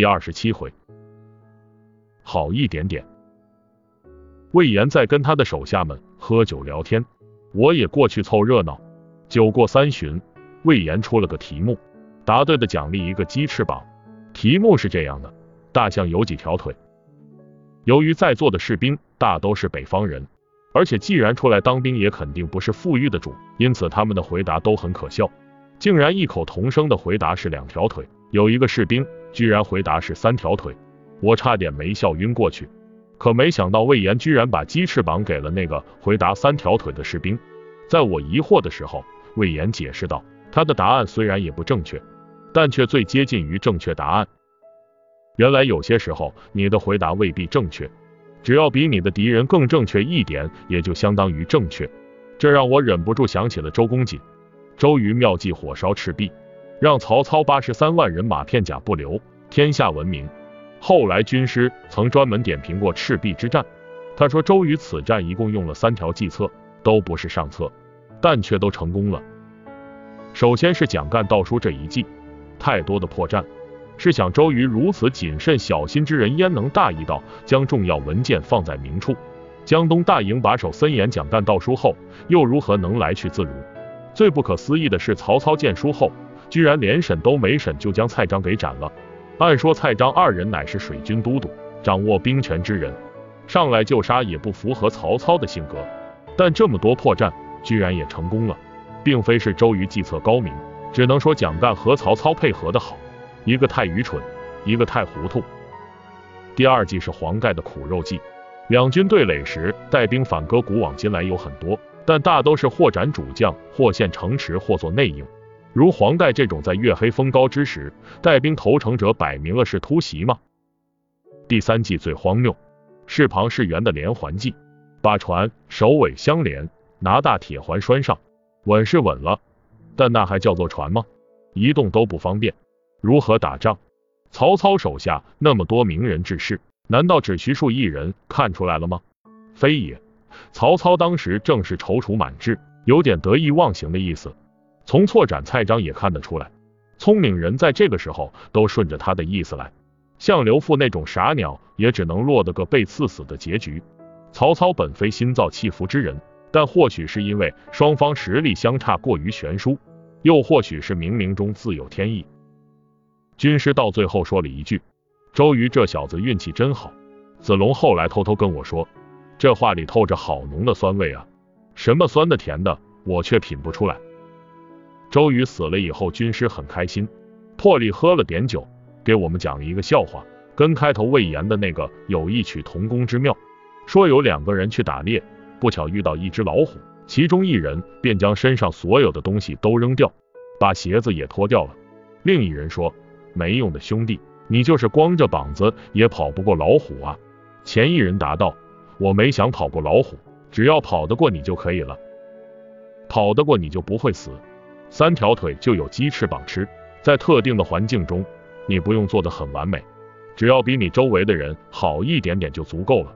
第二十七回，好一点点。魏延在跟他的手下们喝酒聊天，我也过去凑热闹。酒过三巡，魏延出了个题目，答对的奖励一个鸡翅膀。题目是这样的：大象有几条腿？由于在座的士兵大都是北方人，而且既然出来当兵，也肯定不是富裕的主，因此他们的回答都很可笑，竟然异口同声的回答是两条腿。有一个士兵居然回答是三条腿，我差点没笑晕过去。可没想到魏延居然把鸡翅膀给了那个回答三条腿的士兵。在我疑惑的时候，魏延解释道：“他的答案虽然也不正确，但却最接近于正确答案。原来有些时候你的回答未必正确，只要比你的敌人更正确一点，也就相当于正确。”这让我忍不住想起了周公瑾。周瑜妙计火烧赤壁。让曹操八十三万人马片甲不留，天下闻名。后来军师曾专门点评过赤壁之战，他说周瑜此战一共用了三条计策，都不是上策，但却都成功了。首先是蒋干盗书这一计，太多的破绽。试想周瑜如此谨慎小心之人，焉能大意到将重要文件放在明处？江东大营把守森严，蒋干盗书后，又如何能来去自如？最不可思议的是，曹操见书后。居然连审都没审就将蔡章给斩了。按说蔡章二人乃是水军都督，掌握兵权之人，上来就杀也不符合曹操的性格。但这么多破绽，居然也成功了，并非是周瑜计策高明，只能说蒋干和曹操配合的好，一个太愚蠢，一个太糊涂。第二计是黄盖的苦肉计。两军对垒时，带兵反戈古往今来有很多，但大都是或斩主将，或陷城池，或做内应。如黄盖这种在月黑风高之时带兵投诚者，摆明了是突袭吗。第三计最荒谬，是庞士元的连环计，把船首尾相连，拿大铁环拴上，稳是稳了，但那还叫做船吗？移动都不方便，如何打仗？曹操手下那么多名人志士，难道只徐庶一人看出来了吗？非也，曹操当时正是踌躇满志，有点得意忘形的意思。从错斩蔡章也看得出来，聪明人在这个时候都顺着他的意思来。像刘富那种傻鸟，也只能落得个被刺死的结局。曹操本非心造气服之人，但或许是因为双方实力相差过于悬殊，又或许是冥冥中自有天意。军师到最后说了一句：“周瑜这小子运气真好。”子龙后来偷偷跟我说，这话里透着好浓的酸味啊，什么酸的甜的，我却品不出来。周瑜死了以后，军师很开心，破例喝了点酒，给我们讲了一个笑话，跟开头魏延的那个有异曲同工之妙。说有两个人去打猎，不巧遇到一只老虎，其中一人便将身上所有的东西都扔掉，把鞋子也脱掉了。另一人说：“没用的兄弟，你就是光着膀子也跑不过老虎啊。”前一人答道：“我没想跑过老虎，只要跑得过你就可以了，跑得过你就不会死。”三条腿就有鸡翅膀吃，在特定的环境中，你不用做得很完美，只要比你周围的人好一点点就足够了。